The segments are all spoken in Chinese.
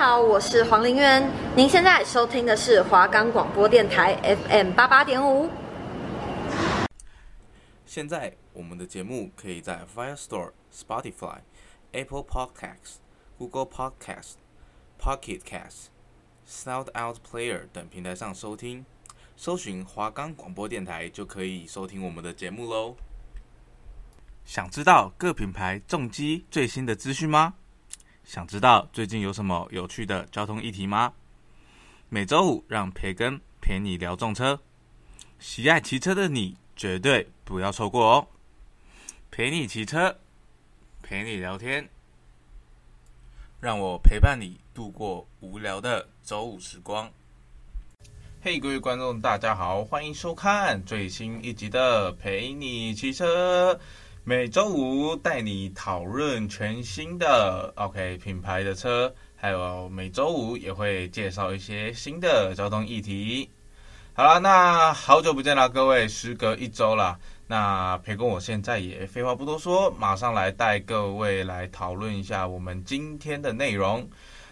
好，我是黄玲渊。您现在收听的是华冈广播电台 FM 八八点五。现在我们的节目可以在 Firestore、Spotify、Apple Podcasts、Google Podcasts、Pocket Casts、Sound Out Player 等平台上收听。搜寻华冈广播电台就可以收听我们的节目喽。想知道各品牌重机最新的资讯吗？想知道最近有什么有趣的交通议题吗？每周五让培根陪你聊重车，喜爱骑车的你绝对不要错过哦！陪你骑车，陪你聊天，让我陪伴你度过无聊的周五时光。嘿，各位观众，大家好，欢迎收看最新一集的《陪你骑车》。每周五带你讨论全新的 OK 品牌的车，还有每周五也会介绍一些新的交通议题。好了，那好久不见了，各位，时隔一周了。那培根我现在也废话不多说，马上来带各位来讨论一下我们今天的内容。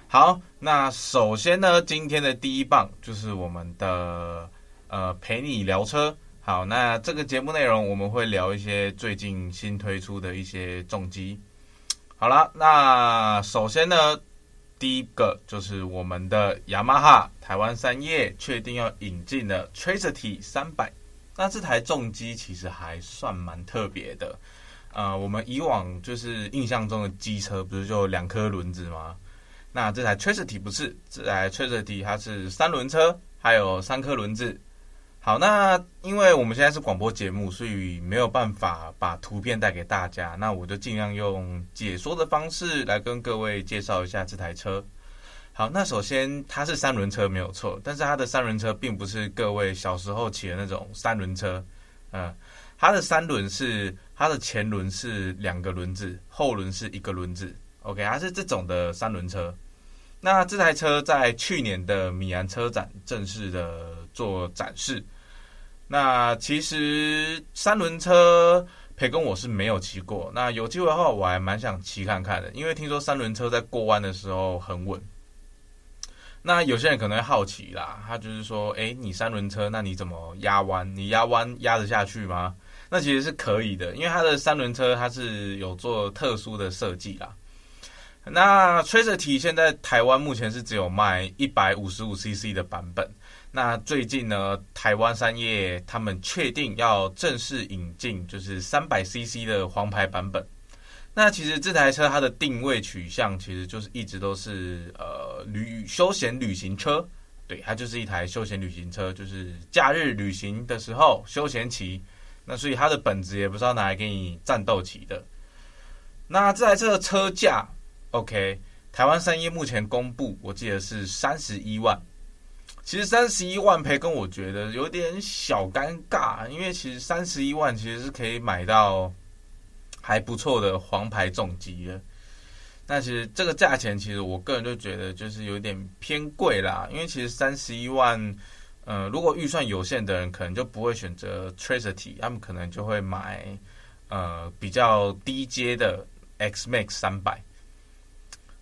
好，那首先呢，今天的第一棒就是我们的呃陪你聊车。好，那这个节目内容我们会聊一些最近新推出的一些重机。好了，那首先呢，第一个就是我们的雅马哈台湾三叶确定要引进的 Tracity 三百。那这台重机其实还算蛮特别的。呃，我们以往就是印象中的机车不是就两颗轮子吗？那这台 Tracity 不是，这台 Tracity 它是三轮车，还有三颗轮子。好，那因为我们现在是广播节目，所以没有办法把图片带给大家。那我就尽量用解说的方式来跟各位介绍一下这台车。好，那首先它是三轮车没有错，但是它的三轮车并不是各位小时候骑的那种三轮车。嗯，它的三轮是它的前轮是两个轮子，后轮是一个轮子。OK，它是这种的三轮车。那这台车在去年的米兰车展正式的做展示。那其实三轮车培根我是没有骑过，那有机会的话我还蛮想骑看看的，因为听说三轮车在过弯的时候很稳。那有些人可能会好奇啦，他就是说，诶，你三轮车，那你怎么压弯？你压弯压得下去吗？那其实是可以的，因为它的三轮车它是有做特殊的设计啦。那 Tracity 现在台湾目前是只有卖一百五十五 CC 的版本。那最近呢，台湾三叶他们确定要正式引进，就是三百 CC 的黄牌版本。那其实这台车它的定位取向其实就是一直都是呃旅休闲旅行车，对，它就是一台休闲旅行车，就是假日旅行的时候休闲骑。那所以它的本质也不是要拿来给你战斗骑的。那这台车的车价，OK，台湾三叶目前公布，我记得是三十一万。其实三十一万赔，跟我觉得有点小尴尬，因为其实三十一万其实是可以买到还不错的黄牌重机的。那其实这个价钱，其实我个人就觉得就是有点偏贵啦。因为其实三十一万，呃，如果预算有限的人，可能就不会选择 Tracity，他们可能就会买呃比较低阶的 X Max 三百，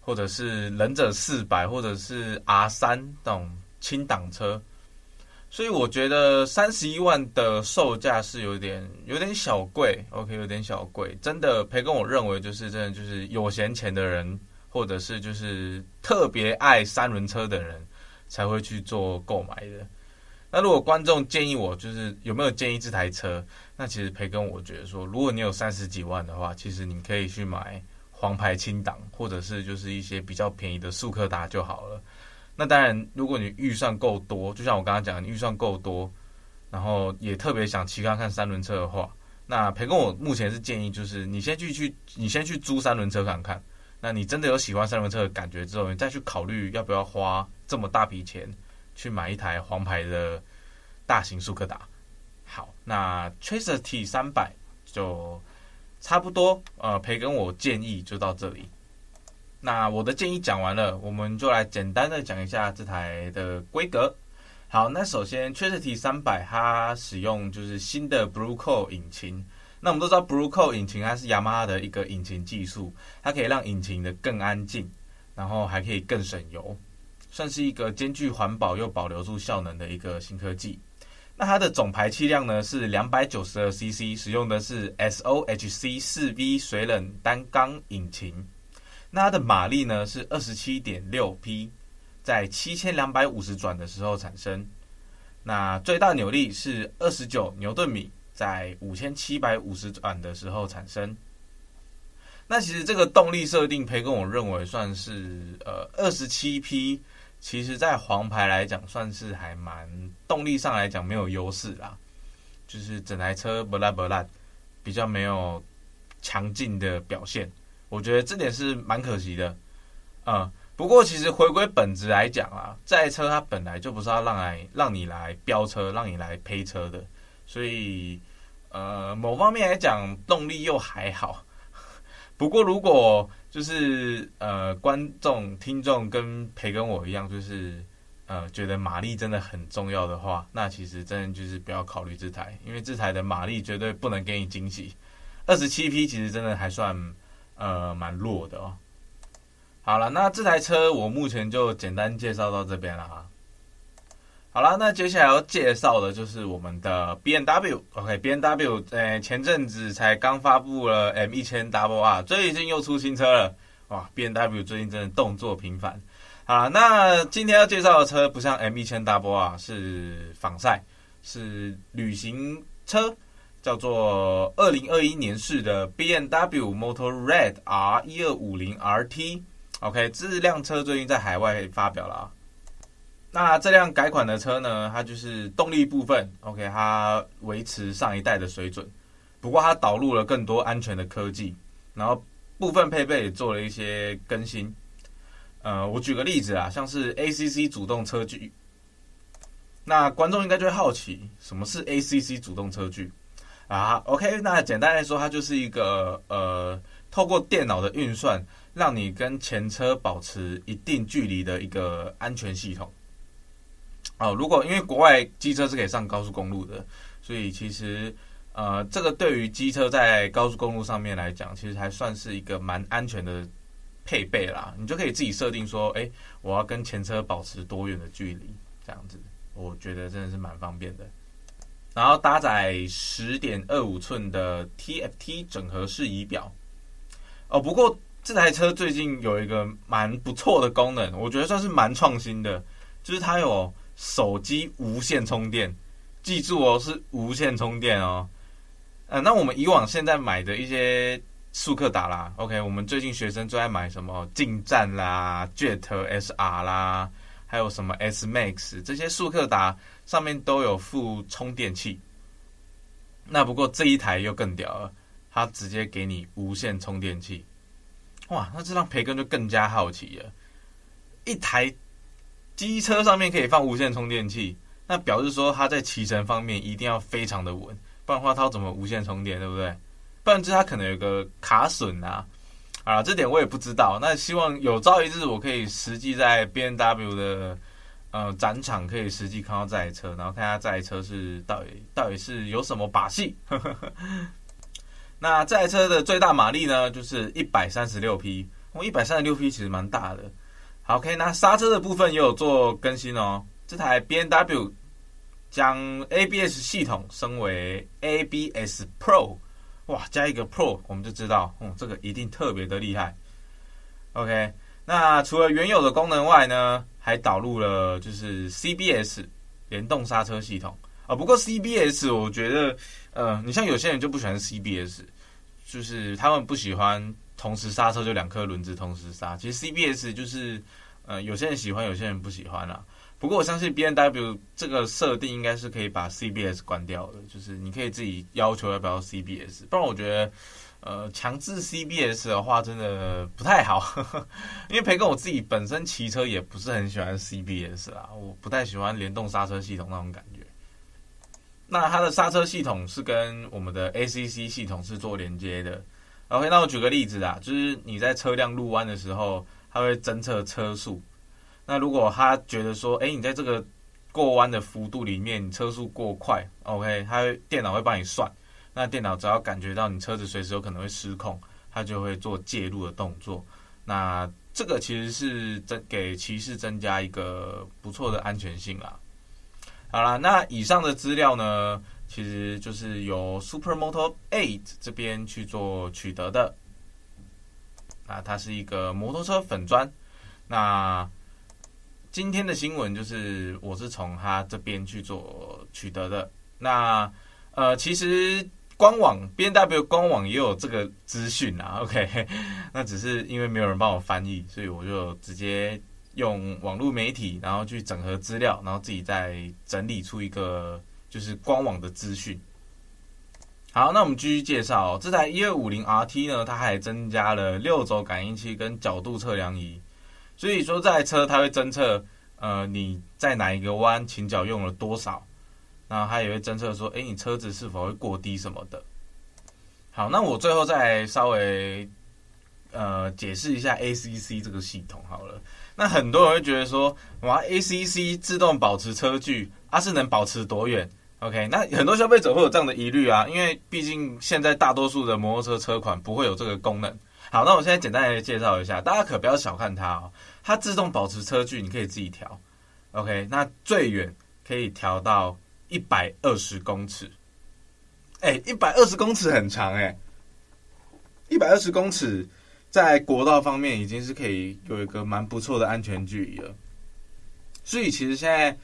或者是忍者四百，或者是 R 三这种。轻档车，所以我觉得三十一万的售价是有点有点小贵，OK，有点小贵。真的，培根我认为就是真的就是有闲钱的人，或者是就是特别爱三轮车的人才会去做购买的。那如果观众建议我，就是有没有建议这台车？那其实培根我觉得说，如果你有三十几万的话，其实你可以去买黄牌轻档，或者是就是一些比较便宜的速克达就好了。那当然，如果你预算够多，就像我刚刚讲的，你预算够多，然后也特别想骑看看三轮车的话，那培根我目前是建议，就是你先去去，你先去租三轮车看看。那你真的有喜欢三轮车的感觉之后，你再去考虑要不要花这么大笔钱去买一台黄牌的大型速克达。好，那 Tracity 三百就差不多，呃，培根我建议就到这里。那我的建议讲完了，我们就来简单的讲一下这台的规格。好，那首先 Tracity 三百它使用就是新的 Blue Core 引擎。那我们都知道 Blue Core 引擎它是雅马哈的一个引擎技术，它可以让引擎的更安静。然后还可以更省油，算是一个兼具环保又保留住效能的一个新科技。那它的总排气量呢是两百九十二 CC，使用的是 SOHC 四 V 水冷单缸引擎。它的马力呢是二十七点六匹，在七千两百五十转的时候产生。那最大扭力是二十九牛顿米，在五千七百五十转的时候产生。那其实这个动力设定，培根我认为算是呃二十七匹。其实，在黄牌来讲，算是还蛮动力上来讲没有优势啦，就是整台车不烂不烂，比较没有强劲的表现，我觉得这点是蛮可惜的。嗯，不过其实回归本质来讲啊，这台车它本来就不是要让来让你来飙车，让你来呸车的，所以呃，某方面来讲，动力又还好。不过如果就是呃，观众、听众跟培跟我一样，就是呃，觉得马力真的很重要的话，那其实真的就是不要考虑这台，因为这台的马力绝对不能给你惊喜。二十七匹其实真的还算呃蛮弱的哦。好了，那这台车我目前就简单介绍到这边了哈。好了，那接下来要介绍的就是我们的 BMW。OK，BMW，呃，前阵子才刚发布了 M1000RR，最近又出新车了。哇，BMW 最近真的动作频繁。好，那今天要介绍的车不像 M1000RR，是仿赛，是旅行车，叫做2021年式的 BMW Motorrad R1250 RT。OK，这辆车最近在海外发表了啊。那这辆改款的车呢，它就是动力部分，OK，它维持上一代的水准，不过它导入了更多安全的科技，然后部分配备也做了一些更新。呃，我举个例子啊，像是 ACC 主动车距，那观众应该就会好奇，什么是 ACC 主动车距啊？OK，那简单来说，它就是一个呃，透过电脑的运算，让你跟前车保持一定距离的一个安全系统。哦，如果因为国外机车是可以上高速公路的，所以其实呃，这个对于机车在高速公路上面来讲，其实还算是一个蛮安全的配备啦。你就可以自己设定说，哎，我要跟前车保持多远的距离，这样子，我觉得真的是蛮方便的。然后搭载十点二五寸的 TFT 整合式仪表。哦，不过这台车最近有一个蛮不错的功能，我觉得算是蛮创新的，就是它有。手机无线充电，记住哦，是无线充电哦。呃，那我们以往现在买的一些速克达啦，OK，我们最近学生最爱买什么进站啦、Jet SR 啦，还有什么 S Max 这些速克达上面都有附充电器。那不过这一台又更屌了，它直接给你无线充电器。哇，那这让培根就更加好奇了，一台。机车上面可以放无线充电器，那表示说它在骑乘方面一定要非常的稳，不然的话它怎么无线充电，对不对？不然就是它可能有个卡损啊，啊，这点我也不知道。那希望有朝一日我可以实际在 BMW 的呃展场可以实际看到这台车，然后看下这台车是到底到底是有什么把戏。那这台车的最大马力呢，就是一百三十六匹，哦，一百三十六匹其实蛮大的。好，OK，那刹车的部分也有做更新哦。这台 BMW 将 ABS 系统升为 ABS Pro，哇，加一个 Pro，我们就知道，嗯，这个一定特别的厉害。OK，那除了原有的功能外呢，还导入了就是 CBS 联动刹车系统啊。不过 CBS 我觉得，呃，你像有些人就不喜欢 CBS，就是他们不喜欢。同时刹车就两颗轮子同时刹，其实 CBS 就是，呃，有些人喜欢，有些人不喜欢啦。不过我相信 B N W 这个设定应该是可以把 CBS 关掉的，就是你可以自己要求要不要 CBS，不然我觉得，呃，强制 CBS 的话真的不太好，呵呵，因为培根我自己本身骑车也不是很喜欢 CBS 啦，我不太喜欢联动刹车系统那种感觉。那它的刹车系统是跟我们的 ACC 系统是做连接的。OK，那我举个例子啊，就是你在车辆入弯的时候，它会侦测车速。那如果他觉得说，哎，你在这个过弯的幅度里面，车速过快，OK，他会电脑会帮你算。那电脑只要感觉到你车子随时有可能会失控，它就会做介入的动作。那这个其实是增给骑士增加一个不错的安全性啦。好啦，那以上的资料呢，其实就是由 Supermoto 8这边去做取得的。啊，它是一个摩托车粉砖。那今天的新闻就是我是从他这边去做取得的。那呃，其实官网 BMW 官网也有这个资讯啊。OK，那只是因为没有人帮我翻译，所以我就直接用网络媒体，然后去整合资料，然后自己再整理出一个就是官网的资讯。好，那我们继续介绍，这台一二五零 RT 呢，它还增加了六轴感应器跟角度测量仪，所以说这台车它会侦测呃你在哪一个弯倾角用了多少，然后它也会侦测说，哎，你车子是否会过低什么的。好，那我最后再稍微呃解释一下 ACC 这个系统好了。那很多人会觉得说，哇，ACC 自动保持车距，它、是能保持多远？OK，那很多消费者会有这样的疑虑啊，因为毕竟现在大多数的摩托车车款不会有这个功能。好，那我现在简单来介绍一下，大家可不要小看它哦，它自动保持车距，你可以自己调。OK，那最远可以调到一百二十公尺。哎，一百二十公尺很长哎，一百二十公尺在国道方面已经是可以有一个蛮不错的安全距离了。所以其实现在。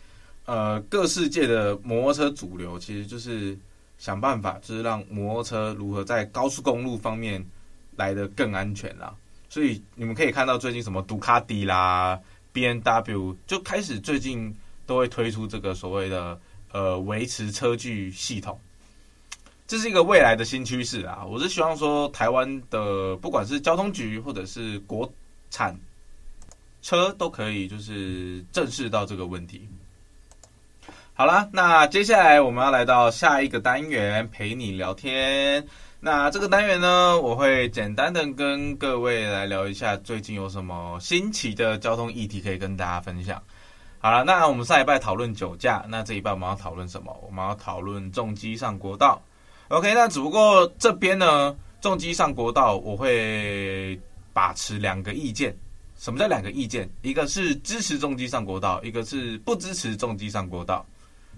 呃，各世界的摩托车主流其实就是想办法，就是让摩托车如何在高速公路方面来得更安全啦。所以你们可以看到，最近什么杜卡迪啦、BMW 就开始最近都会推出这个所谓的呃维持车距系统，这是一个未来的新趋势啊。我是希望说，台湾的不管是交通局或者是国产车都可以就是正视到这个问题。好了，那接下来我们要来到下一个单元，陪你聊天。那这个单元呢，我会简单的跟各位来聊一下最近有什么新奇的交通议题可以跟大家分享。好了，那我们上一拜讨论酒驾，那这一拜我们要讨论什么？我们要讨论重机上国道。OK，那只不过这边呢，重机上国道我会把持两个意见。什么叫两个意见？一个是支持重机上国道，一个是不支持重机上国道。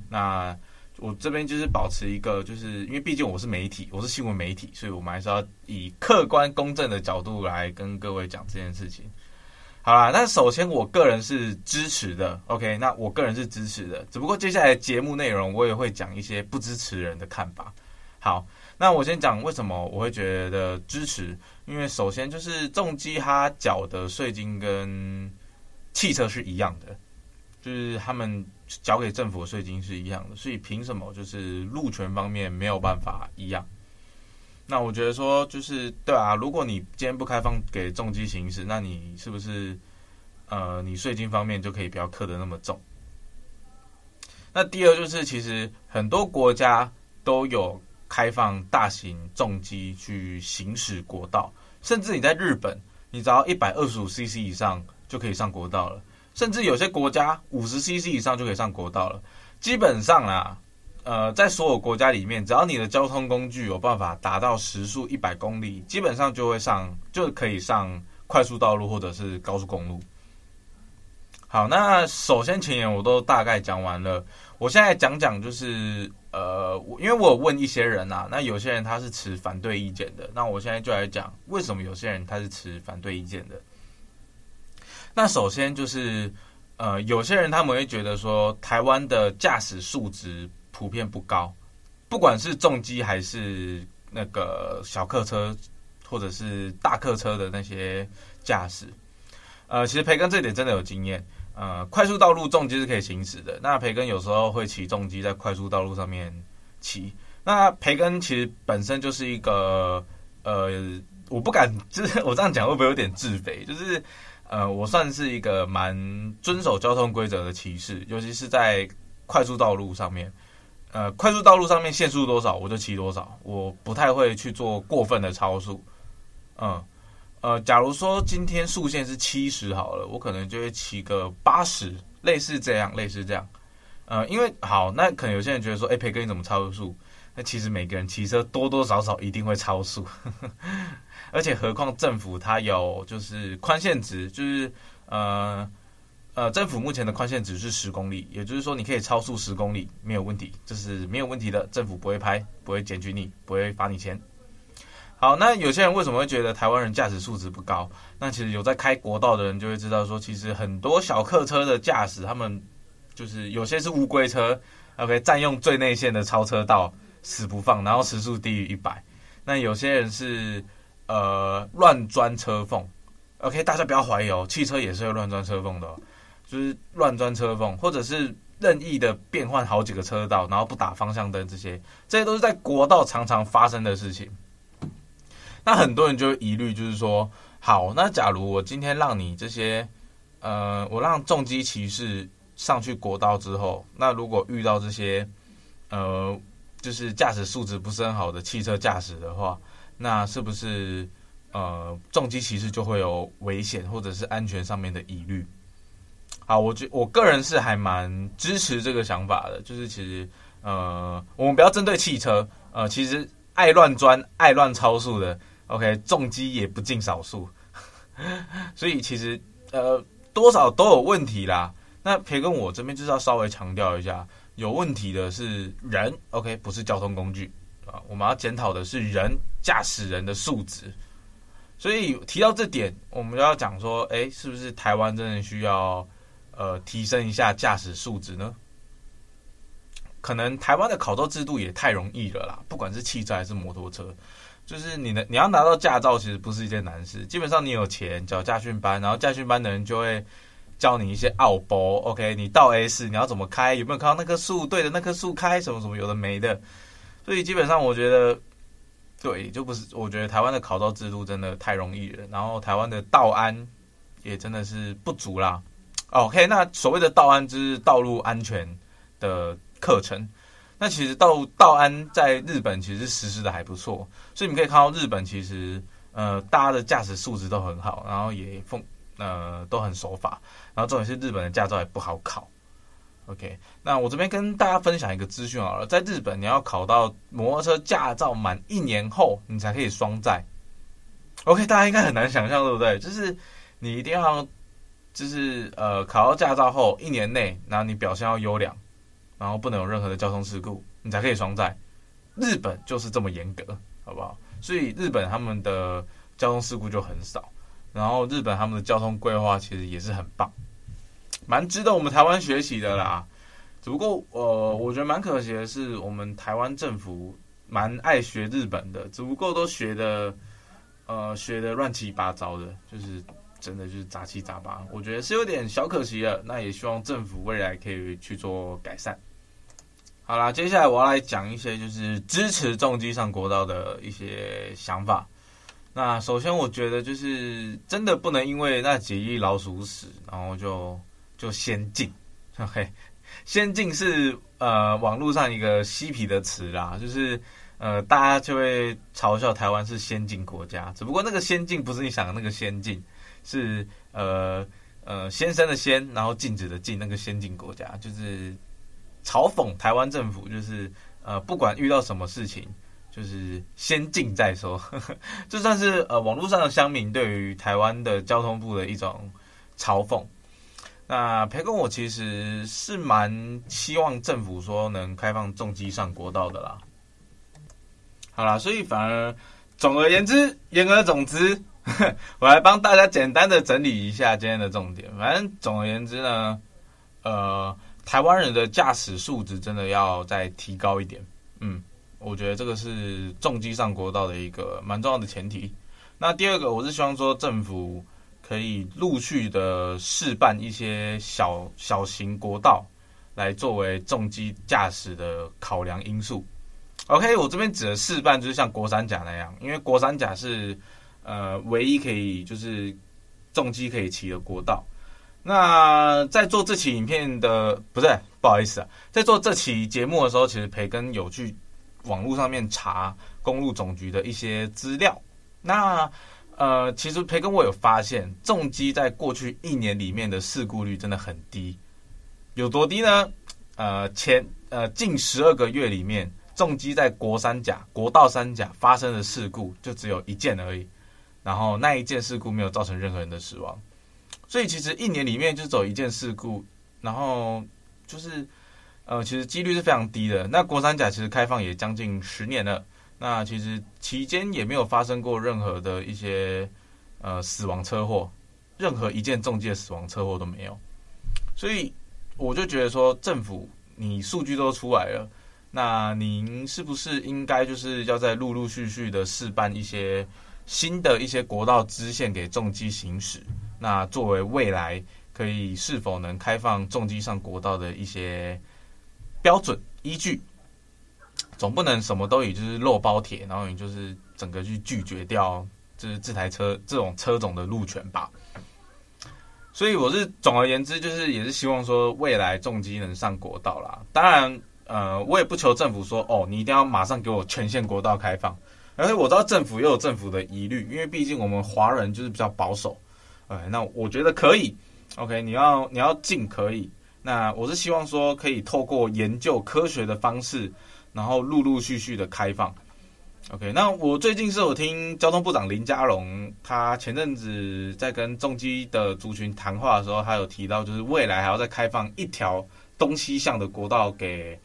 那我这边就是保持一个，就是因为毕竟我是媒体，我是新闻媒体，所以我们还是要以客观公正的角度来跟各位讲这件事情。好啦，那首先我个人是支持的，OK，那我个人是支持的，只不过接下来节目内容我也会讲一些不支持人的看法。好，那我先讲为什么我会觉得支持，因为首先就是重机它缴的税金跟汽车是一样的。就是他们缴给政府的税金是一样的，所以凭什么就是路权方面没有办法一样？那我觉得说就是对啊，如果你今天不开放给重机行驶，那你是不是呃，你税金方面就可以不要刻得那么重？那第二就是其实很多国家都有开放大型重机去行驶国道，甚至你在日本，你只要一百二十五 CC 以上就可以上国道了。甚至有些国家五十 CC 以上就可以上国道了。基本上啊，呃，在所有国家里面，只要你的交通工具有办法达到时速一百公里，基本上就会上，就可以上快速道路或者是高速公路。好，那首先前言我都大概讲完了，我现在讲讲就是，呃，因为我有问一些人啊，那有些人他是持反对意见的，那我现在就来讲为什么有些人他是持反对意见的。那首先就是，呃，有些人他们会觉得说，台湾的驾驶素质普遍不高，不管是重机还是那个小客车，或者是大客车的那些驾驶。呃，其实培根这点真的有经验，呃，快速道路重机是可以行驶的。那培根有时候会骑重机在快速道路上面骑。那培根其实本身就是一个，呃，我不敢，就是我这样讲会不会有点自卑？就是。呃，我算是一个蛮遵守交通规则的骑士，尤其是在快速道路上面。呃，快速道路上面限速多少，我就骑多少，我不太会去做过分的超速。嗯，呃，假如说今天速限是七十好了，我可能就会骑个八十，类似这样，类似这样。呃，因为好，那可能有些人觉得说，哎，培哥你怎么超速？那其实每个人骑车多多少少一定会超速，而且何况政府它有就是宽限值，就是呃呃，政府目前的宽限值是十公里，也就是说你可以超速十公里没有问题，这是没有问题的，政府不会拍，不会检举你，不会罚你钱。好，那有些人为什么会觉得台湾人驾驶素质不高？那其实有在开国道的人就会知道说，其实很多小客车的驾驶，他们就是有些是乌龟车，OK，占用最内线的超车道。死不放，然后时速低于一百。那有些人是呃乱钻车缝，OK，大家不要怀疑哦，汽车也是会乱钻车缝的，就是乱钻车缝，或者是任意的变换好几个车道，然后不打方向灯，这些这些都是在国道常常发生的事情。那很多人就疑虑，就是说，好，那假如我今天让你这些呃，我让重机骑士上去国道之后，那如果遇到这些呃。就是驾驶素质不是很好的汽车驾驶的话，那是不是呃重机其实就会有危险或者是安全上面的疑虑？好，我觉我个人是还蛮支持这个想法的。就是其实呃，我们不要针对汽车，呃，其实爱乱钻、爱乱超速的，OK，重机也不尽少数。所以其实呃多少都有问题啦。那培根我这边就是要稍微强调一下。有问题的是人，OK，不是交通工具啊。我们要检讨的是人驾驶人的素质。所以提到这点，我们要讲说，哎，是不是台湾真的需要呃提升一下驾驶素质呢？可能台湾的考照制度也太容易了啦，不管是汽车还是摩托车，就是你的你要拿到驾照，其实不是一件难事。基本上你有钱找驾训班，然后驾训班的人就会。教你一些奥博，OK？你到 S，你要怎么开？有没有看到那棵树？对着那棵树开，什么什么有的没的。所以基本上我觉得，对，就不是。我觉得台湾的考照制度真的太容易了，然后台湾的道安也真的是不足啦。OK，那所谓的道安就是道路安全的课程。那其实道道安在日本其实实施的还不错，所以你可以看到日本其实呃大家的驾驶素质都很好，然后也奉。呃，都很守法，然后重点是日本的驾照也不好考。OK，那我这边跟大家分享一个资讯好了，在日本你要考到摩托车驾照满一年后，你才可以双载。OK，大家应该很难想象，对不对？就是你一定要，就是呃，考到驾照后一年内，然后你表现要优良，然后不能有任何的交通事故，你才可以双载。日本就是这么严格，好不好？所以日本他们的交通事故就很少。然后日本他们的交通规划其实也是很棒，蛮值得我们台湾学习的啦。只不过呃，我觉得蛮可惜的是，我们台湾政府蛮爱学日本的，只不过都学的呃学的乱七八糟的，就是真的就是杂七杂八，我觉得是有点小可惜了。那也希望政府未来可以去做改善。好啦，接下来我要来讲一些就是支持重机上国道的一些想法。那首先，我觉得就是真的不能因为那几亿老鼠屎，然后就就先进。OK，先进是呃网络上一个嬉皮的词啦，就是呃大家就会嘲笑台湾是先进国家，只不过那个先进不是你想的那个先进，是呃呃先生的先，然后禁止的禁，那个先进国家就是嘲讽台湾政府，就是呃不管遇到什么事情。就是先进再说，就算是呃网络上的乡民对于台湾的交通部的一种嘲讽。那培根我其实是蛮希望政府说能开放重机上国道的啦。好啦，所以反而总而言之，言而总之，我来帮大家简单的整理一下今天的重点。反正总而言之呢，呃，台湾人的驾驶素质真的要再提高一点，嗯。我觉得这个是重机上国道的一个蛮重要的前提。那第二个，我是希望说政府可以陆续的试办一些小小型国道，来作为重机驾驶的考量因素。OK，我这边指的试办就是像国三甲那样，因为国三甲是呃唯一可以就是重机可以骑的国道。那在做这期影片的，不是，不好意思啊，在做这期节目的时候，其实培根有去。网络上面查公路总局的一些资料，那呃，其实培根我有发现，重机在过去一年里面的事故率真的很低，有多低呢？呃，前呃近十二个月里面，重机在国三甲、国道三甲发生的事故就只有一件而已，然后那一件事故没有造成任何人的死亡，所以其实一年里面就走一件事故，然后就是呃，其实几率是非常低的。那国三甲其实开放也将近十年了，那其实期间也没有发生过任何的一些呃死亡车祸，任何一件重机的死亡车祸都没有，所以我就觉得说政府你数据都出来了。那您是不是应该就是要再陆陆续续的试办一些新的一些国道支线给重机行驶？那作为未来可以是否能开放重机上国道的一些标准依据？总不能什么都以就是肉包铁，然后你就是整个去拒绝掉就是这台车这种车种的路权吧？所以我是总而言之，就是也是希望说未来重机能上国道啦。当然。呃，我也不求政府说哦，你一定要马上给我全线国道开放。而且我知道政府也有政府的疑虑，因为毕竟我们华人就是比较保守。哎，那我觉得可以，OK，你要你要进可以。那我是希望说可以透过研究科学的方式，然后陆陆续续的开放。OK，那我最近是有听交通部长林佳龙，他前阵子在跟重机的族群谈话的时候，他有提到就是未来还要再开放一条东西向的国道给。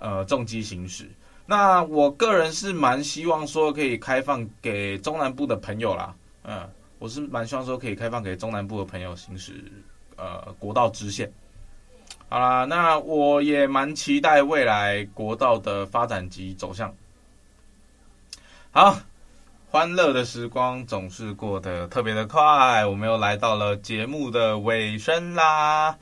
呃，重机行驶，那我个人是蛮希望说可以开放给中南部的朋友啦，嗯，我是蛮希望说可以开放给中南部的朋友行驶，呃，国道支线。好啦，那我也蛮期待未来国道的发展及走向。好，欢乐的时光总是过得特别的快，我们又来到了节目的尾声啦。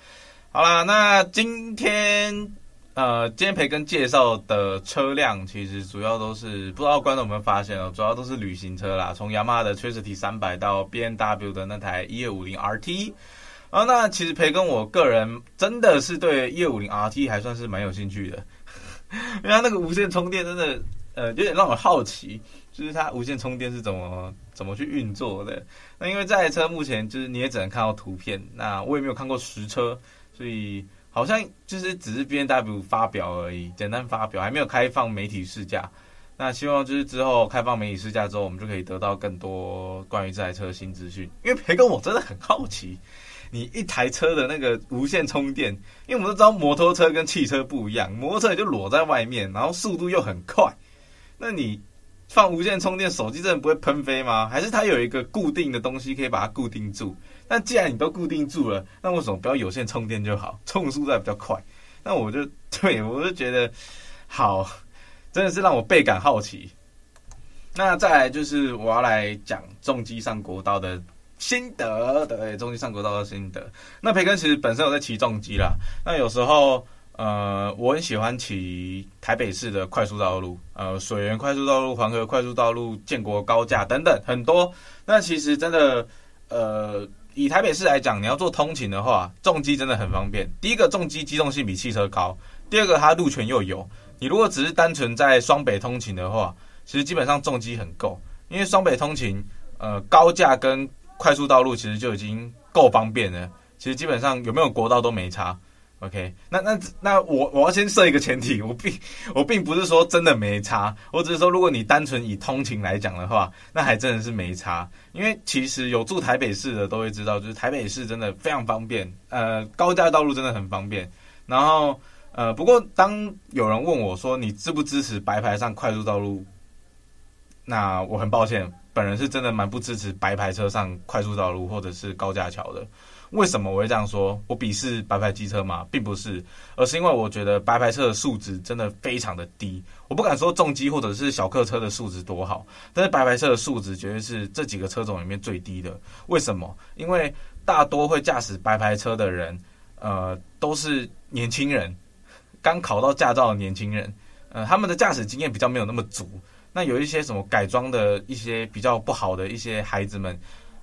好啦，那今天。呃，今天培根介绍的车辆，其实主要都是不知道观众有没有发现哦，主要都是旅行车啦，从雅马哈的 Tricity 300到 BNW 的那台1250 RT。啊，那其实培根我个人真的是对1250 RT 还算是蛮有兴趣的，因为它那个无线充电真的，呃，有点让我好奇，就是它无线充电是怎么怎么去运作的。那因为这台车目前就是你也只能看到图片，那我也没有看过实车，所以。好像就是只是 BMW 发表而已，简单发表，还没有开放媒体试驾。那希望就是之后开放媒体试驾之后，我们就可以得到更多关于这台车的新资讯。因为培根我真的很好奇，你一台车的那个无线充电，因为我们都知道摩托车跟汽车不一样，摩托车也就裸在外面，然后速度又很快，那你。放无线充电，手机真的不会喷飞吗？还是它有一个固定的东西可以把它固定住？那既然你都固定住了，那为什么不要有线充电就好？充速度还比较快。那我就对我就觉得好，真的是让我倍感好奇。那再来就是我要来讲重机上国道的心得，对，重机上国道的心得。那培根其实本身有在骑重机啦，那有时候。呃，我很喜欢骑台北市的快速道路，呃，水源快速道路、黄河快速道路、建国高架等等很多。那其实真的，呃，以台北市来讲，你要做通勤的话，重机真的很方便。第一个，重机机动性比汽车高；第二个，它路权又有。你如果只是单纯在双北通勤的话，其实基本上重机很够，因为双北通勤，呃，高架跟快速道路其实就已经够方便了。其实基本上有没有国道都没差。OK，那那那我我要先设一个前提，我并我并不是说真的没差，我只是说如果你单纯以通勤来讲的话，那还真的是没差。因为其实有住台北市的都会知道，就是台北市真的非常方便，呃，高架道路真的很方便。然后呃，不过当有人问我说你支不支持白牌上快速道路，那我很抱歉，本人是真的蛮不支持白牌车上快速道路或者是高架桥的。为什么我会这样说？我鄙视白牌机车吗？并不是，而是因为我觉得白牌车的素质真的非常的低。我不敢说重机或者是小客车的素质多好，但是白牌车的素质绝对是这几个车种里面最低的。为什么？因为大多会驾驶白牌车的人，呃，都是年轻人，刚考到驾照的年轻人，呃，他们的驾驶经验比较没有那么足。那有一些什么改装的一些比较不好的一些孩子们。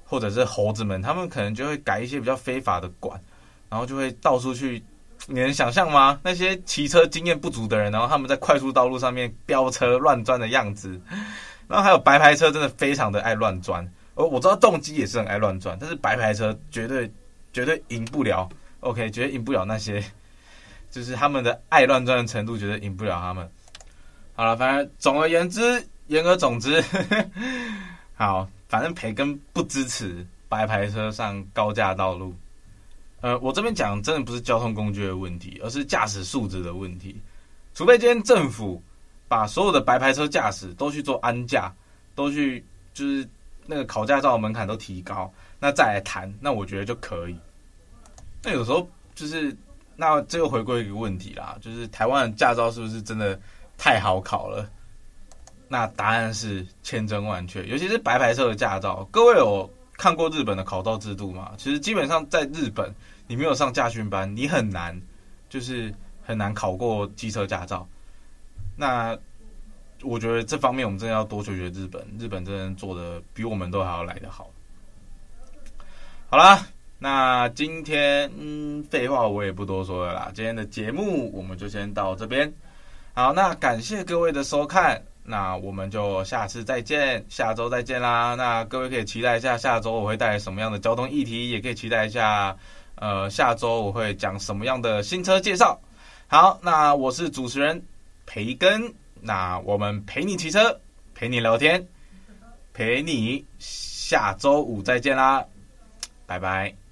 或者是猴子们，他们可能就会改一些比较非法的管，然后就会到处去。你能想象吗？那些骑车经验不足的人，然后他们在快速道路上面飙车乱钻的样子。然后还有白牌车，真的非常的爱乱钻。我我知道动机也是很爱乱钻，但是白牌车绝对绝对赢不了。OK，绝对赢不了那些，就是他们的爱乱钻的程度，绝对赢不了他们。好了，反正总而言之，言而总之，好，反正培根不支持白牌车上高架道路。呃，我这边讲真的不是交通工具的问题，而是驾驶素质的问题。除非今天政府把所有的白牌车驾驶都去做安驾，都去就是那个考驾照的门槛都提高，那再来谈，那我觉得就可以。那有时候就是，那这又回归一个问题啦，就是台湾的驾照是不是真的太好考了？那答案是千真万确，尤其是白牌车的驾照。各位有看过日本的考照制度吗？其实基本上在日本，你没有上驾训班，你很难，就是很难考过机车驾照。那我觉得这方面我们真的要多学学日本，日本真的做的比我们都还要来得好。好啦。那今天嗯，废话我也不多说了啦。今天的节目我们就先到这边。好，那感谢各位的收看，那我们就下次再见，下周再见啦。那各位可以期待一下下周我会带来什么样的交通议题，也可以期待一下，呃，下周我会讲什么样的新车介绍。好，那我是主持人培根，那我们陪你骑车，陪你聊天，陪你下周五再见啦，拜拜。